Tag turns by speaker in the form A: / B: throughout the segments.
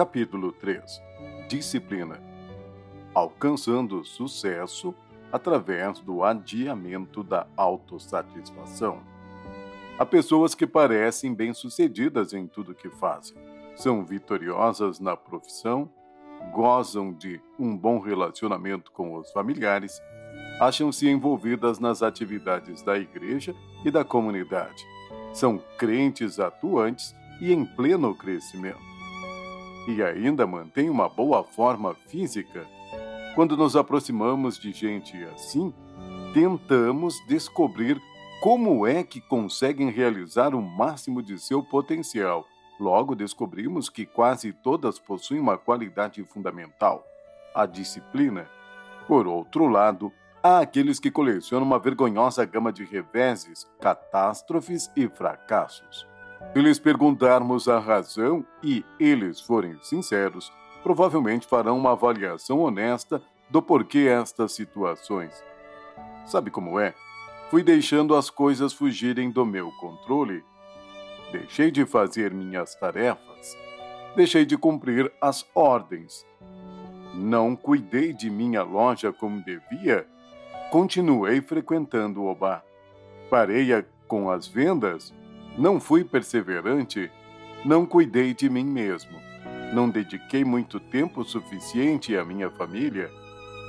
A: Capítulo 3 Disciplina. Alcançando sucesso através do adiamento da autossatisfação. Há pessoas que parecem bem-sucedidas em tudo que fazem, são vitoriosas na profissão, gozam de um bom relacionamento com os familiares, acham-se envolvidas nas atividades da igreja e da comunidade, são crentes atuantes e em pleno crescimento e ainda mantém uma boa forma física. Quando nos aproximamos de gente assim, tentamos descobrir como é que conseguem realizar o máximo de seu potencial. Logo descobrimos que quase todas possuem uma qualidade fundamental: a disciplina. Por outro lado, há aqueles que colecionam uma vergonhosa gama de reveses, catástrofes e fracassos. Se lhes perguntarmos a razão e eles forem sinceros, provavelmente farão uma avaliação honesta do porquê estas situações. Sabe como é? Fui deixando as coisas fugirem do meu controle. Deixei de fazer minhas tarefas. Deixei de cumprir as ordens. Não cuidei de minha loja como devia. Continuei frequentando o bar. Parei com as vendas não fui perseverante, não cuidei de mim mesmo, não dediquei muito tempo suficiente à minha família,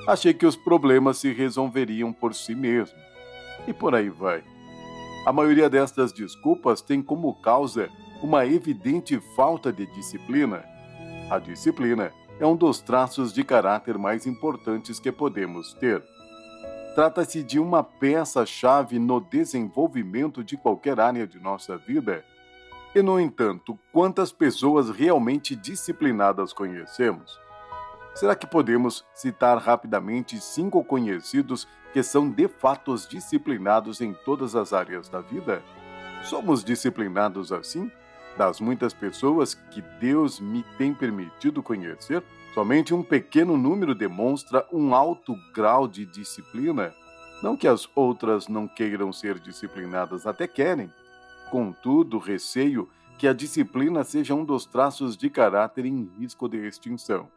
A: achei que os problemas se resolveriam por si mesmo. E por aí vai. A maioria destas desculpas tem como causa uma evidente falta de disciplina. A disciplina é um dos traços de caráter mais importantes que podemos ter. Trata-se de uma peça-chave no desenvolvimento de qualquer área de nossa vida. E, no entanto, quantas pessoas realmente disciplinadas conhecemos? Será que podemos citar rapidamente cinco conhecidos que são de fato disciplinados em todas as áreas da vida? Somos disciplinados assim? Das muitas pessoas que Deus me tem permitido conhecer? Somente um pequeno número demonstra um alto grau de disciplina. Não que as outras não queiram ser disciplinadas, até querem. Contudo, receio que a disciplina seja um dos traços de caráter em risco de extinção.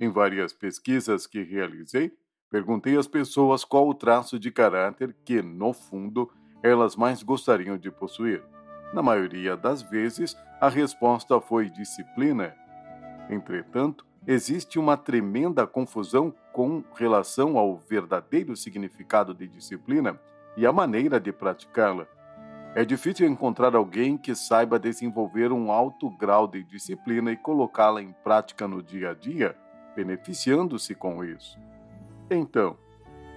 A: Em várias pesquisas que realizei, perguntei às pessoas qual o traço de caráter que, no fundo, elas mais gostariam de possuir. Na maioria das vezes, a resposta foi disciplina. Entretanto, existe uma tremenda confusão com relação ao verdadeiro significado de disciplina e a maneira de praticá-la. É difícil encontrar alguém que saiba desenvolver um alto grau de disciplina e colocá-la em prática no dia a dia, beneficiando-se com isso. Então,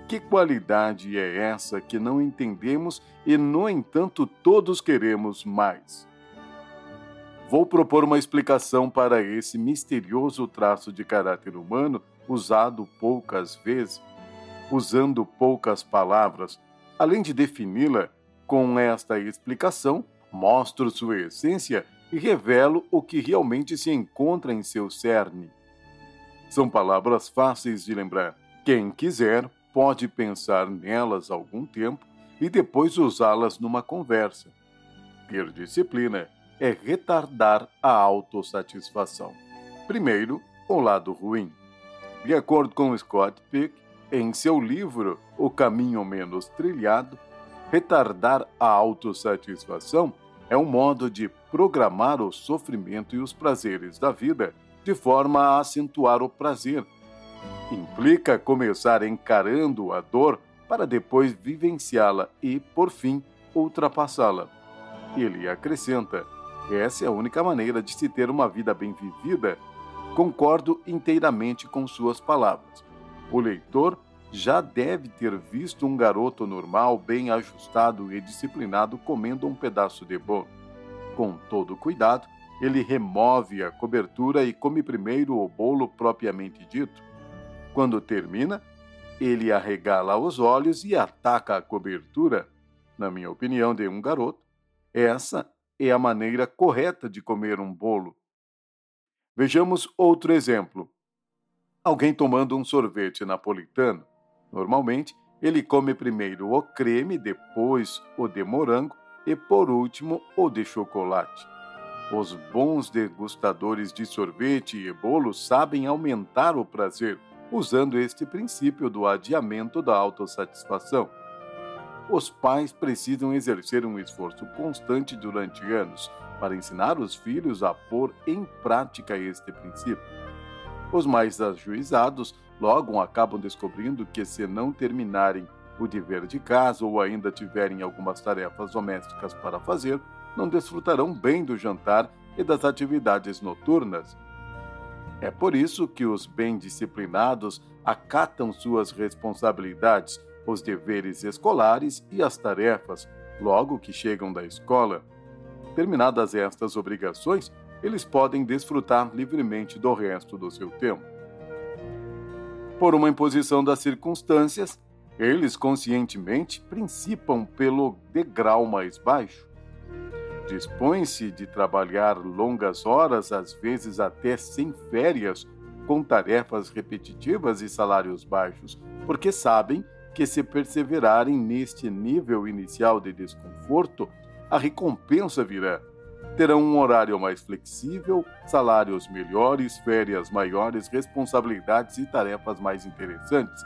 A: que qualidade é essa que não entendemos e, no entanto, todos queremos mais? Vou propor uma explicação para esse misterioso traço de caráter humano usado poucas vezes, usando poucas palavras. Além de defini-la, com esta explicação, mostro sua essência e revelo o que realmente se encontra em seu cerne. São palavras fáceis de lembrar. Quem quiser pode pensar nelas algum tempo e depois usá-las numa conversa. Ter disciplina é retardar a autossatisfação. Primeiro, o lado ruim. De acordo com Scott Peck, em seu livro O Caminho Menos Trilhado, retardar a autossatisfação é um modo de programar o sofrimento e os prazeres da vida de forma a acentuar o prazer. Implica começar encarando a dor para depois vivenciá-la e, por fim, ultrapassá-la. Ele acrescenta: essa é a única maneira de se ter uma vida bem vivida. Concordo inteiramente com suas palavras. O leitor já deve ter visto um garoto normal, bem ajustado e disciplinado comendo um pedaço de bolo. Com todo cuidado, ele remove a cobertura e come primeiro o bolo propriamente dito. Quando termina, ele arregala os olhos e ataca a cobertura. Na minha opinião, de um garoto, essa é a maneira correta de comer um bolo. Vejamos outro exemplo. Alguém tomando um sorvete napolitano. Normalmente, ele come primeiro o creme, depois o de morango e, por último, o de chocolate. Os bons degustadores de sorvete e bolo sabem aumentar o prazer usando este princípio do adiamento da autossatisfação. Os pais precisam exercer um esforço constante durante anos para ensinar os filhos a pôr em prática este princípio. Os mais ajuizados logo acabam descobrindo que, se não terminarem o dever de casa ou ainda tiverem algumas tarefas domésticas para fazer, não desfrutarão bem do jantar e das atividades noturnas. É por isso que os bem disciplinados acatam suas responsabilidades, os deveres escolares e as tarefas, logo que chegam da escola. Terminadas estas obrigações, eles podem desfrutar livremente do resto do seu tempo. Por uma imposição das circunstâncias, eles conscientemente principam pelo degrau mais baixo. Dispõem-se de trabalhar longas horas, às vezes até sem férias, com tarefas repetitivas e salários baixos, porque sabem que, se perseverarem neste nível inicial de desconforto, a recompensa virá terão um horário mais flexível, salários melhores, férias maiores, responsabilidades e tarefas mais interessantes.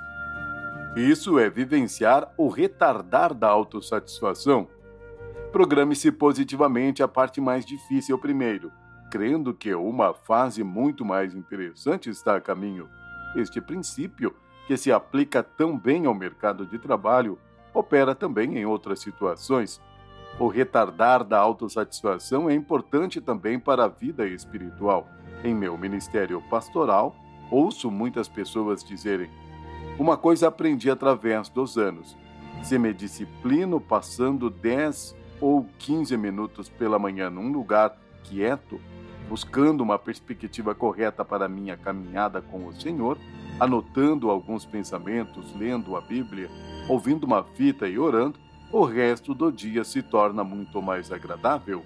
A: Isso é vivenciar o retardar da autossatisfação. Programe-se positivamente a parte mais difícil primeiro, crendo que uma fase muito mais interessante está a caminho. Este princípio, que se aplica tão bem ao mercado de trabalho, opera também em outras situações o retardar da autossatisfação é importante também para a vida espiritual. Em meu ministério pastoral, ouço muitas pessoas dizerem: Uma coisa aprendi através dos anos. Se me disciplino passando 10 ou 15 minutos pela manhã num lugar quieto, buscando uma perspectiva correta para minha caminhada com o Senhor, anotando alguns pensamentos, lendo a Bíblia, ouvindo uma fita e orando, o resto do dia se torna muito mais agradável.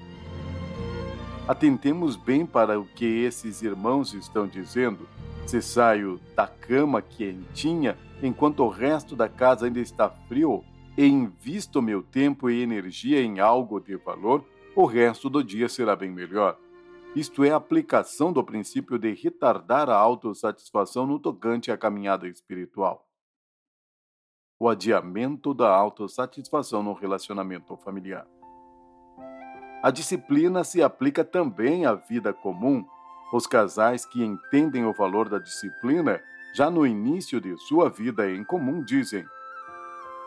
A: Atentemos bem para o que esses irmãos estão dizendo. Se saio da cama quentinha enquanto o resto da casa ainda está frio e invisto meu tempo e energia em algo de valor, o resto do dia será bem melhor. Isto é a aplicação do princípio de retardar a autossatisfação no tocante à caminhada espiritual o adiamento da autossatisfação no relacionamento familiar. A disciplina se aplica também à vida comum. Os casais que entendem o valor da disciplina já no início de sua vida em comum dizem: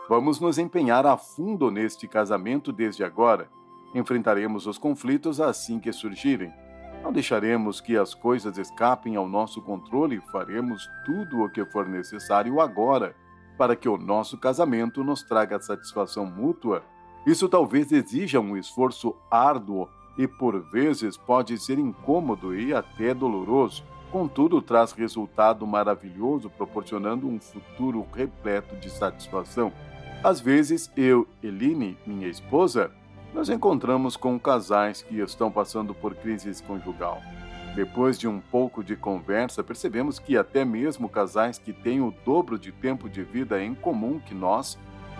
A: Vamos nos empenhar a fundo neste casamento desde agora. Enfrentaremos os conflitos assim que surgirem. Não deixaremos que as coisas escapem ao nosso controle e faremos tudo o que for necessário agora para que o nosso casamento nos traga satisfação mútua, isso talvez exija um esforço árduo e por vezes pode ser incômodo e até doloroso, contudo traz resultado maravilhoso, proporcionando um futuro repleto de satisfação. Às vezes, eu, Eline, minha esposa, nos encontramos com casais que estão passando por crise conjugal. Depois de um pouco de conversa, percebemos que até mesmo casais que têm o dobro de tempo de vida em comum que nós,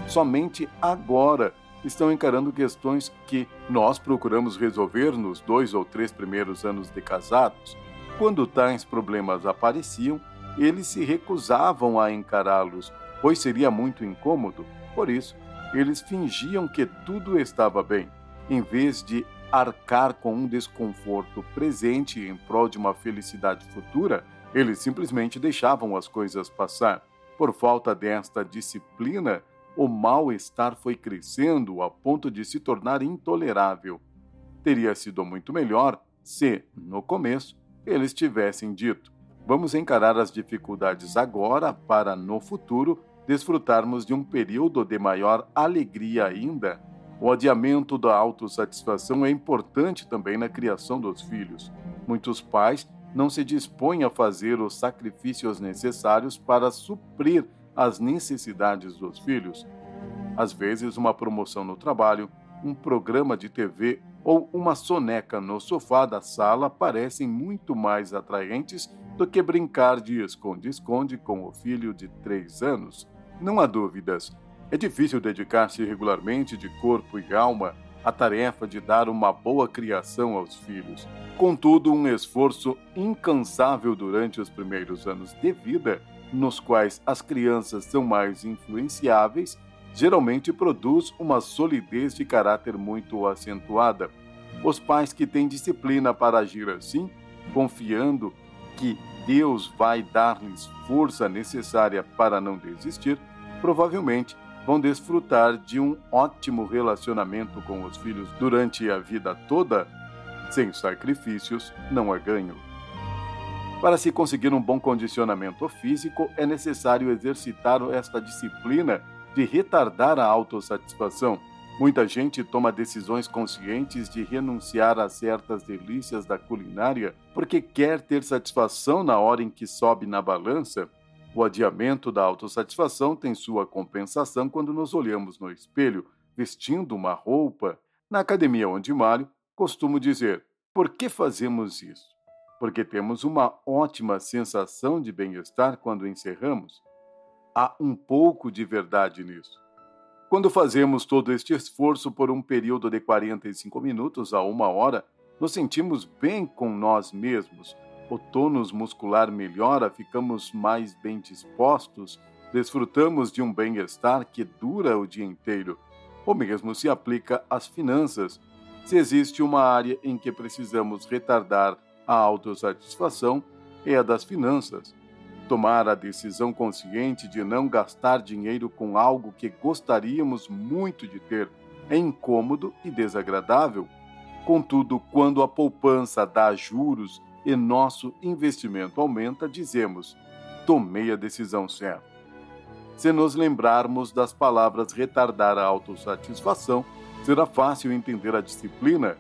A: somente agora estão encarando questões que nós procuramos resolver nos dois ou três primeiros anos de casados. Quando tais problemas apareciam, eles se recusavam a encará-los, pois seria muito incômodo. Por isso, eles fingiam que tudo estava bem, em vez de arcar com um desconforto presente em prol de uma felicidade futura, eles simplesmente deixavam as coisas passar. Por falta desta disciplina, o mal-estar foi crescendo a ponto de se tornar intolerável. Teria sido muito melhor se, no começo, eles tivessem dito: vamos encarar as dificuldades agora para, no futuro, desfrutarmos de um período de maior alegria ainda o adiamento da autossatisfação é importante também na criação dos filhos. Muitos pais não se dispõem a fazer os sacrifícios necessários para suprir as necessidades dos filhos. Às vezes, uma promoção no trabalho, um programa de TV ou uma soneca no sofá da sala parecem muito mais atraentes do que brincar de esconde-esconde com o filho de três anos. Não há dúvidas, é difícil dedicar-se regularmente de corpo e alma a tarefa de dar uma boa criação aos filhos. Contudo, um esforço incansável durante os primeiros anos de vida, nos quais as crianças são mais influenciáveis, geralmente produz uma solidez de caráter muito acentuada. Os pais que têm disciplina para agir assim, confiando que Deus vai dar-lhes força necessária para não desistir, provavelmente vão desfrutar de um ótimo relacionamento com os filhos durante a vida toda. Sem sacrifícios, não há ganho. Para se conseguir um bom condicionamento físico, é necessário exercitar esta disciplina de retardar a autossatisfação. Muita gente toma decisões conscientes de renunciar a certas delícias da culinária porque quer ter satisfação na hora em que sobe na balança. O adiamento da autossatisfação tem sua compensação quando nos olhamos no espelho, vestindo uma roupa. Na academia onde malho, costumo dizer: por que fazemos isso? Porque temos uma ótima sensação de bem-estar quando encerramos há um pouco de verdade nisso. Quando fazemos todo este esforço por um período de 45 minutos a uma hora, nos sentimos bem com nós mesmos, o tônus muscular melhora, ficamos mais bem dispostos, desfrutamos de um bem-estar que dura o dia inteiro. O mesmo se aplica às finanças. Se existe uma área em que precisamos retardar a autossatisfação, é a das finanças tomar a decisão consciente de não gastar dinheiro com algo que gostaríamos muito de ter é incômodo e desagradável. Contudo, quando a poupança dá juros e nosso investimento aumenta, dizemos: tomei a decisão certa. Se nos lembrarmos das palavras retardar a autossatisfação, será fácil entender a disciplina.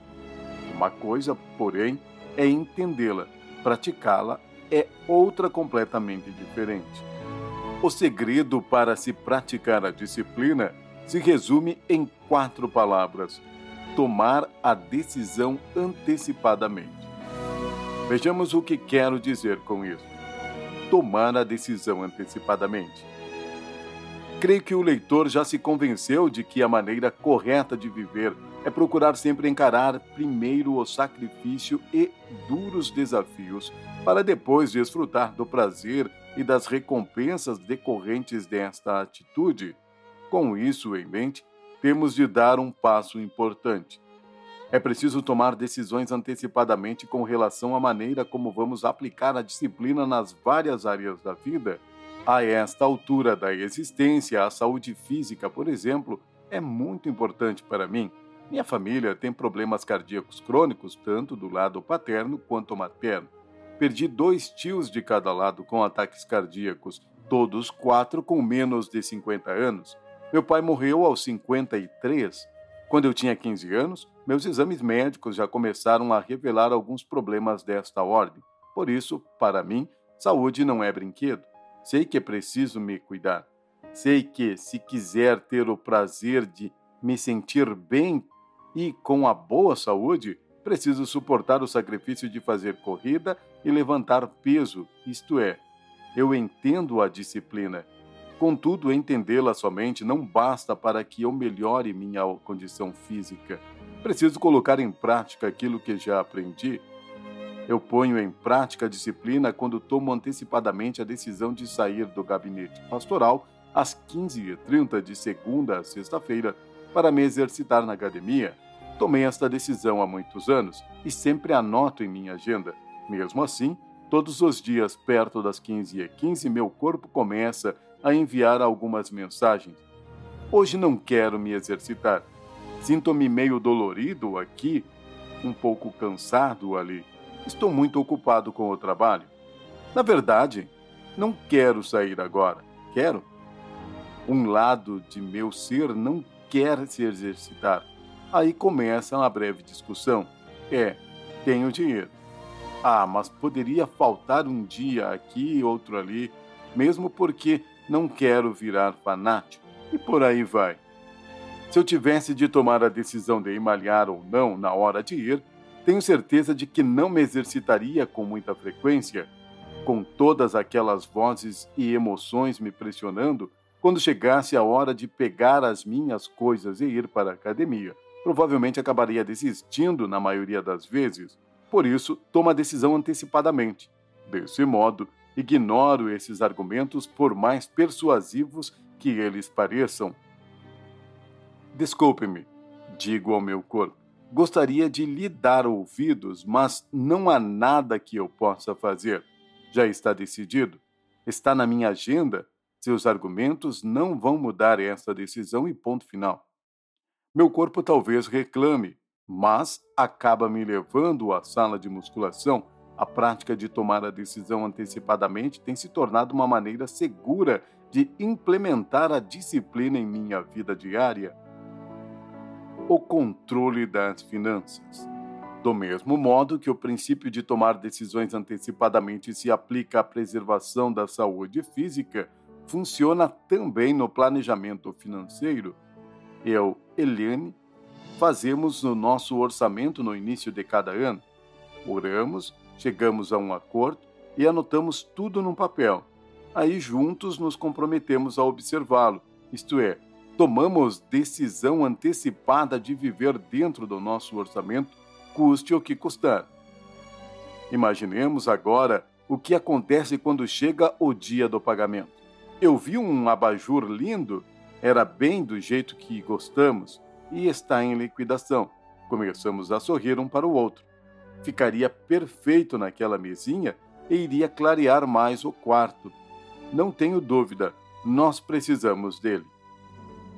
A: Uma coisa, porém, é entendê-la, praticá-la é outra completamente diferente. O segredo para se praticar a disciplina se resume em quatro palavras: tomar a decisão antecipadamente. Vejamos o que quero dizer com isso. Tomar a decisão antecipadamente. Creio que o leitor já se convenceu de que a maneira correta de viver é procurar sempre encarar primeiro o sacrifício e duros desafios, para depois desfrutar do prazer e das recompensas decorrentes desta atitude. Com isso em mente, temos de dar um passo importante. É preciso tomar decisões antecipadamente com relação à maneira como vamos aplicar a disciplina nas várias áreas da vida. A esta altura da existência, a saúde física, por exemplo, é muito importante para mim minha família tem problemas cardíacos crônicos, tanto do lado paterno quanto materno. Perdi dois tios de cada lado com ataques cardíacos, todos quatro com menos de 50 anos. Meu pai morreu aos 53. Quando eu tinha 15 anos, meus exames médicos já começaram a revelar alguns problemas desta ordem. Por isso, para mim, saúde não é brinquedo. Sei que preciso me cuidar. Sei que, se quiser ter o prazer de me sentir bem e, com a boa saúde, preciso suportar o sacrifício de fazer corrida e levantar peso, isto é, eu entendo a disciplina. Contudo, entendê-la somente não basta para que eu melhore minha condição física. Preciso colocar em prática aquilo que já aprendi. Eu ponho em prática a disciplina quando tomo antecipadamente a decisão de sair do gabinete pastoral às 15h30 de segunda a sexta-feira para me exercitar na academia. Tomei esta decisão há muitos anos e sempre anoto em minha agenda. Mesmo assim, todos os dias, perto das 15h15, meu corpo começa a enviar algumas mensagens. Hoje não quero me exercitar. Sinto-me meio dolorido aqui, um pouco cansado ali. Estou muito ocupado com o trabalho. Na verdade, não quero sair agora. Quero? Um lado de meu ser não quer se exercitar. Aí começa uma breve discussão. É, tenho dinheiro. Ah, mas poderia faltar um dia aqui, outro ali, mesmo porque não quero virar fanático. E por aí vai. Se eu tivesse de tomar a decisão de ir malhar ou não na hora de ir, tenho certeza de que não me exercitaria com muita frequência, com todas aquelas vozes e emoções me pressionando quando chegasse a hora de pegar as minhas coisas e ir para a academia. provavelmente acabaria desistindo na maioria das vezes. Por isso, toma a decisão antecipadamente. Desse modo, ignoro esses argumentos por mais persuasivos que eles pareçam. Desculpe-me, digo ao meu corpo. Gostaria de lhe dar ouvidos, mas não há nada que eu possa fazer. Já está decidido? Está na minha agenda? Seus argumentos não vão mudar essa decisão e ponto final. Meu corpo talvez reclame, mas acaba me levando à sala de musculação. A prática de tomar a decisão antecipadamente tem se tornado uma maneira segura de implementar a disciplina em minha vida diária o controle das finanças. Do mesmo modo que o princípio de tomar decisões antecipadamente se aplica à preservação da saúde física, funciona também no planejamento financeiro. Eu, Eliane, fazemos o nosso orçamento no início de cada ano. Oramos, chegamos a um acordo e anotamos tudo num papel. Aí juntos nos comprometemos a observá-lo, isto é, tomamos decisão antecipada de viver dentro do nosso orçamento, custe o que custar. Imaginemos agora o que acontece quando chega o dia do pagamento. Eu vi um abajur lindo, era bem do jeito que gostamos e está em liquidação. Começamos a sorrir um para o outro. Ficaria perfeito naquela mesinha e iria clarear mais o quarto. Não tenho dúvida, nós precisamos dele.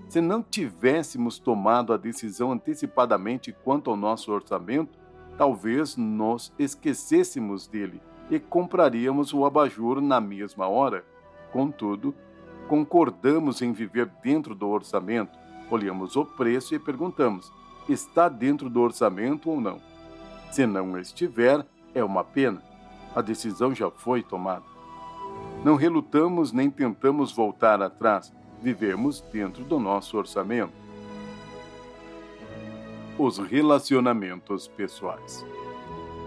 A: Se não tivéssemos tomado a decisão antecipadamente quanto ao nosso orçamento, talvez nos esquecêssemos dele e compraríamos o abajur na mesma hora. Contudo, concordamos em viver dentro do orçamento, olhamos o preço e perguntamos: está dentro do orçamento ou não? Se não estiver, é uma pena. A decisão já foi tomada. Não relutamos nem tentamos voltar atrás vivemos dentro do nosso orçamento. Os relacionamentos pessoais.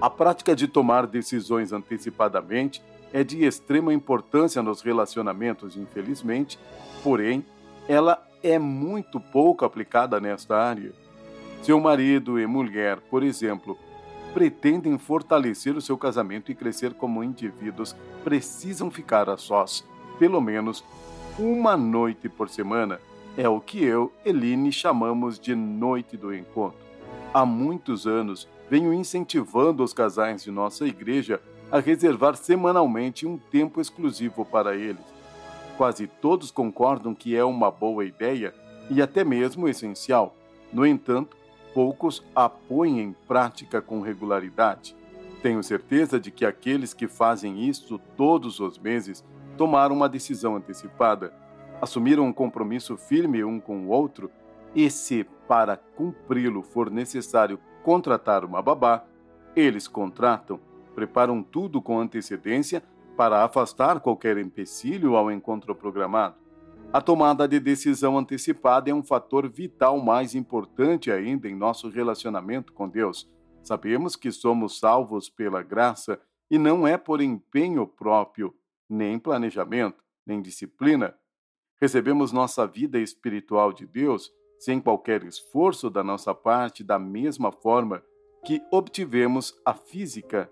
A: A prática de tomar decisões antecipadamente é de extrema importância nos relacionamentos, infelizmente, porém, ela é muito pouco aplicada nesta área. Seu marido e mulher, por exemplo, pretendem fortalecer o seu casamento e crescer como indivíduos, precisam ficar a sós, pelo menos uma noite por semana é o que eu, Eline, chamamos de Noite do Encontro. Há muitos anos venho incentivando os casais de nossa igreja a reservar semanalmente um tempo exclusivo para eles. Quase todos concordam que é uma boa ideia e até mesmo essencial. No entanto, poucos a põem em prática com regularidade. Tenho certeza de que aqueles que fazem isso todos os meses tomaram uma decisão antecipada, assumiram um compromisso firme um com o outro, e se, para cumpri-lo, for necessário contratar uma babá, eles contratam, preparam tudo com antecedência para afastar qualquer empecilho ao encontro programado. A tomada de decisão antecipada é um fator vital mais importante ainda em nosso relacionamento com Deus. Sabemos que somos salvos pela graça e não é por empenho próprio, nem planejamento, nem disciplina. Recebemos nossa vida espiritual de Deus sem qualquer esforço da nossa parte, da mesma forma que obtivemos a física.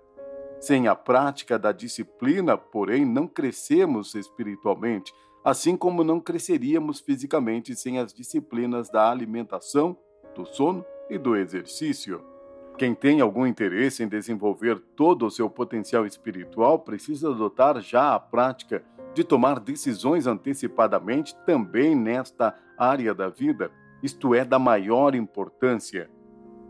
A: Sem a prática da disciplina, porém, não crescemos espiritualmente, assim como não cresceríamos fisicamente sem as disciplinas da alimentação, do sono e do exercício. Quem tem algum interesse em desenvolver todo o seu potencial espiritual precisa adotar já a prática de tomar decisões antecipadamente também nesta área da vida, isto é, da maior importância.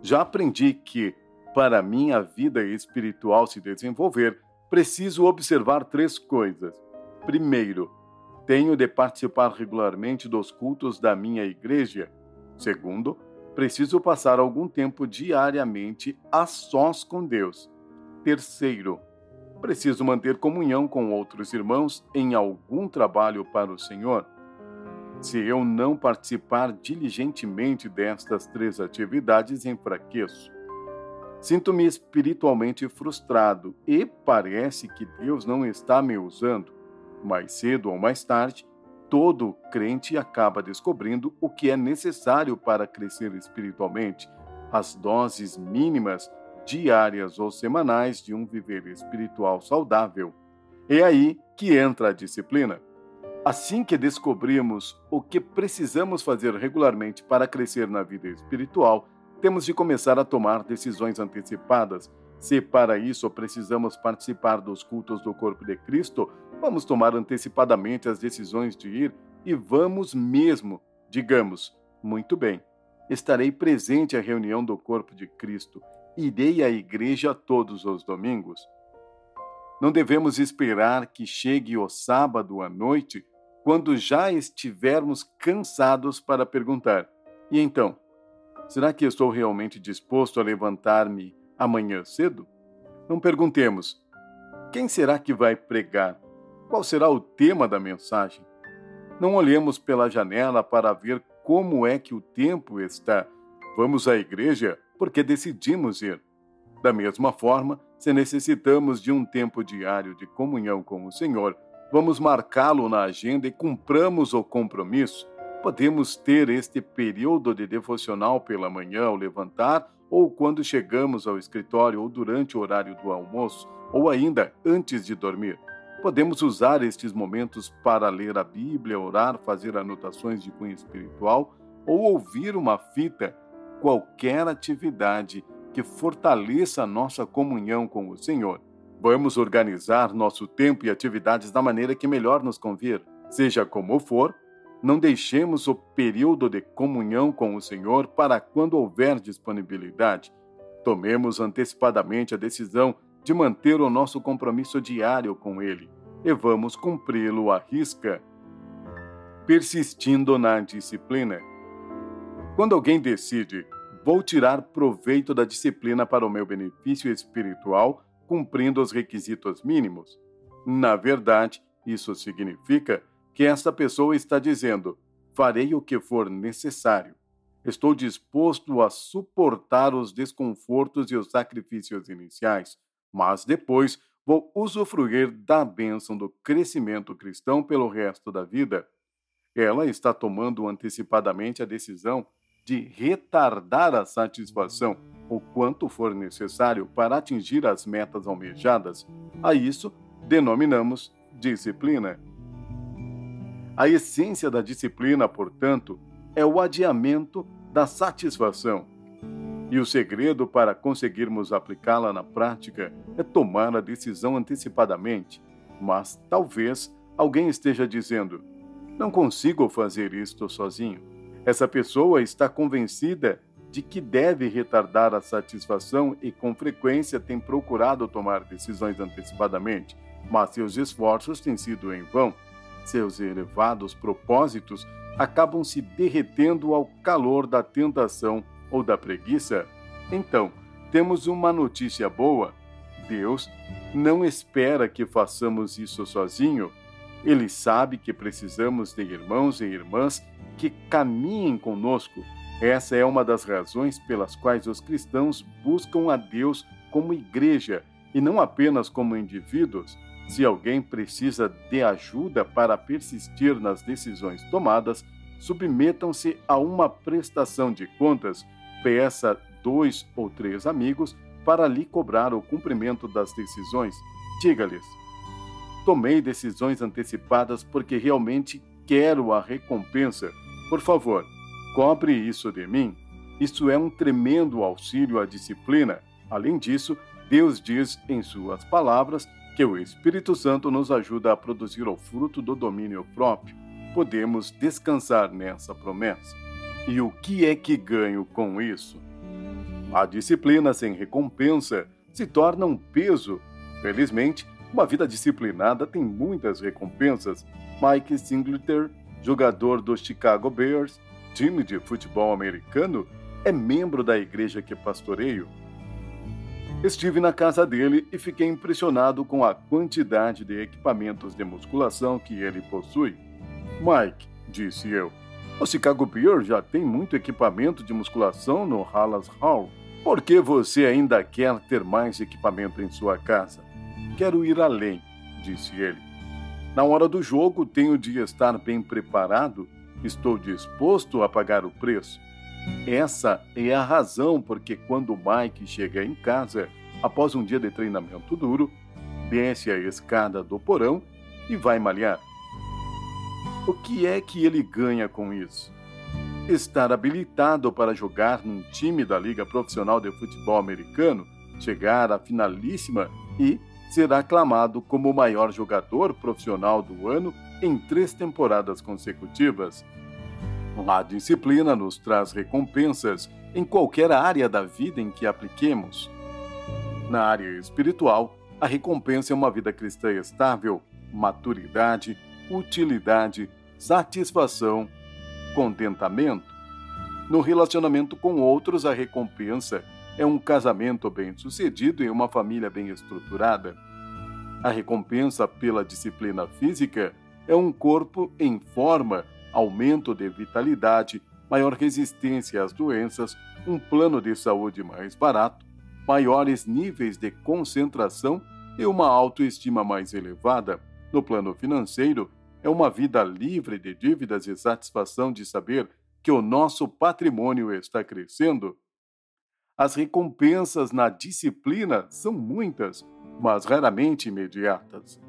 A: Já aprendi que, para minha vida espiritual se desenvolver, preciso observar três coisas. Primeiro, tenho de participar regularmente dos cultos da minha igreja. Segundo, preciso passar algum tempo diariamente a sós com Deus. Terceiro, preciso manter comunhão com outros irmãos em algum trabalho para o Senhor. Se eu não participar diligentemente destas três atividades, enfraqueço. Sinto-me espiritualmente frustrado e parece que Deus não está me usando. Mais cedo ou mais tarde, todo crente acaba descobrindo o que é necessário para crescer espiritualmente, as doses mínimas, diárias ou semanais de um viver espiritual saudável. É aí que entra a disciplina. Assim que descobrimos o que precisamos fazer regularmente para crescer na vida espiritual, temos de começar a tomar decisões antecipadas. Se para isso precisamos participar dos cultos do corpo de Cristo, vamos tomar antecipadamente as decisões de ir e vamos mesmo, digamos, muito bem. Estarei presente à reunião do corpo de Cristo. Irei à igreja todos os domingos. Não devemos esperar que chegue o sábado à noite quando já estivermos cansados para perguntar: e então? Será que estou realmente disposto a levantar-me amanhã cedo? Não perguntemos: quem será que vai pregar? Qual será o tema da mensagem? Não olhemos pela janela para ver como é que o tempo está. Vamos à igreja porque decidimos ir. Da mesma forma, se necessitamos de um tempo diário de comunhão com o Senhor, vamos marcá-lo na agenda e cumpramos o compromisso. Podemos ter este período de devocional pela manhã ao levantar, ou quando chegamos ao escritório, ou durante o horário do almoço, ou ainda antes de dormir. Podemos usar estes momentos para ler a Bíblia, orar, fazer anotações de cunho espiritual ou ouvir uma fita, qualquer atividade que fortaleça a nossa comunhão com o Senhor. Vamos organizar nosso tempo e atividades da maneira que melhor nos convir. Seja como for, não deixemos o período de comunhão com o Senhor para quando houver disponibilidade. Tomemos antecipadamente a decisão de manter o nosso compromisso diário com Ele e vamos cumpri-lo à risca, persistindo na disciplina. Quando alguém decide, vou tirar proveito da disciplina para o meu benefício espiritual, cumprindo os requisitos mínimos. Na verdade, isso significa que esta pessoa está dizendo: farei o que for necessário. Estou disposto a suportar os desconfortos e os sacrifícios iniciais, mas depois vou usufruir da bênção do crescimento cristão pelo resto da vida. Ela está tomando antecipadamente a decisão de retardar a satisfação o quanto for necessário para atingir as metas almejadas. A isso denominamos disciplina. A essência da disciplina, portanto, é o adiamento da satisfação. E o segredo para conseguirmos aplicá-la na prática é tomar a decisão antecipadamente. Mas talvez alguém esteja dizendo: não consigo fazer isto sozinho. Essa pessoa está convencida de que deve retardar a satisfação e, com frequência, tem procurado tomar decisões antecipadamente, mas seus esforços têm sido em vão. Seus elevados propósitos acabam se derretendo ao calor da tentação ou da preguiça. Então, temos uma notícia boa. Deus não espera que façamos isso sozinho. Ele sabe que precisamos de irmãos e irmãs que caminhem conosco essa é uma das razões pelas quais os cristãos buscam a Deus como igreja e não apenas como indivíduos. Se alguém precisa de ajuda para persistir nas decisões tomadas, submetam-se a uma prestação de contas, peça dois ou três amigos para lhe cobrar o cumprimento das decisões. Diga-lhes: Tomei decisões antecipadas porque realmente quero a recompensa. Por favor, cobre isso de mim. Isso é um tremendo auxílio à disciplina. Além disso, Deus diz em Suas palavras que o Espírito Santo nos ajuda a produzir o fruto do domínio próprio. Podemos descansar nessa promessa. E o que é que ganho com isso? A disciplina sem recompensa se torna um peso. Felizmente, uma vida disciplinada tem muitas recompensas. Mike Singleton, jogador do Chicago Bears, time de futebol americano, é membro da igreja que pastoreio. Estive na casa dele e fiquei impressionado com a quantidade de equipamentos de musculação que ele possui. Mike, disse eu, o Chicago Bears já tem muito equipamento de musculação no Hallas Hall. Por que você ainda quer ter mais equipamento em sua casa? Quero ir além, disse ele. Na hora do jogo, tenho de estar bem preparado, estou disposto a pagar o preço. Essa é a razão porque quando Mike chega em casa, após um dia de treinamento duro, desce a escada do porão e vai malhar. O que é que ele ganha com isso? Estar habilitado para jogar num time da Liga Profissional de Futebol Americano, chegar à finalíssima e ser aclamado como o maior jogador profissional do ano em três temporadas consecutivas. A disciplina nos traz recompensas em qualquer área da vida em que apliquemos. Na área espiritual, a recompensa é uma vida cristã estável, maturidade, utilidade, satisfação, contentamento. No relacionamento com outros, a recompensa é um casamento bem-sucedido e uma família bem estruturada. A recompensa pela disciplina física é um corpo em forma, aumento de vitalidade, maior resistência às doenças, um plano de saúde mais barato, maiores níveis de concentração e uma autoestima mais elevada. No plano financeiro, é uma vida livre de dívidas e satisfação de saber que o nosso patrimônio está crescendo as recompensas na disciplina são muitas, mas raramente imediatas.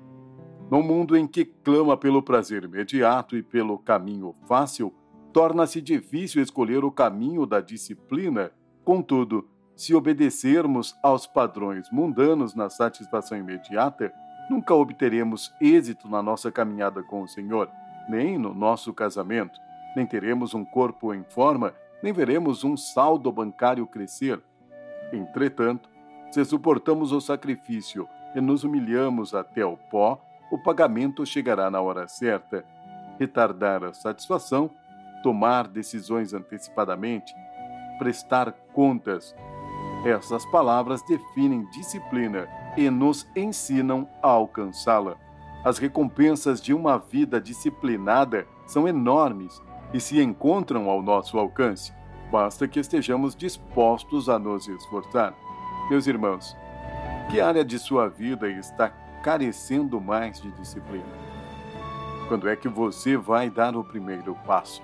A: No mundo em que clama pelo prazer imediato e pelo caminho fácil, torna-se difícil escolher o caminho da disciplina. Contudo, se obedecermos aos padrões mundanos na satisfação imediata, nunca obteremos êxito na nossa caminhada com o Senhor, nem no nosso casamento, nem teremos um corpo em forma nem veremos um saldo bancário crescer. Entretanto, se suportamos o sacrifício e nos humilhamos até o pó, o pagamento chegará na hora certa. Retardar a satisfação, tomar decisões antecipadamente, prestar contas. Essas palavras definem disciplina e nos ensinam a alcançá-la. As recompensas de uma vida disciplinada são enormes e se encontram ao nosso alcance. Basta que estejamos dispostos a nos esforçar. Meus irmãos, que área de sua vida está carecendo mais de disciplina? Quando é que você vai dar o primeiro passo?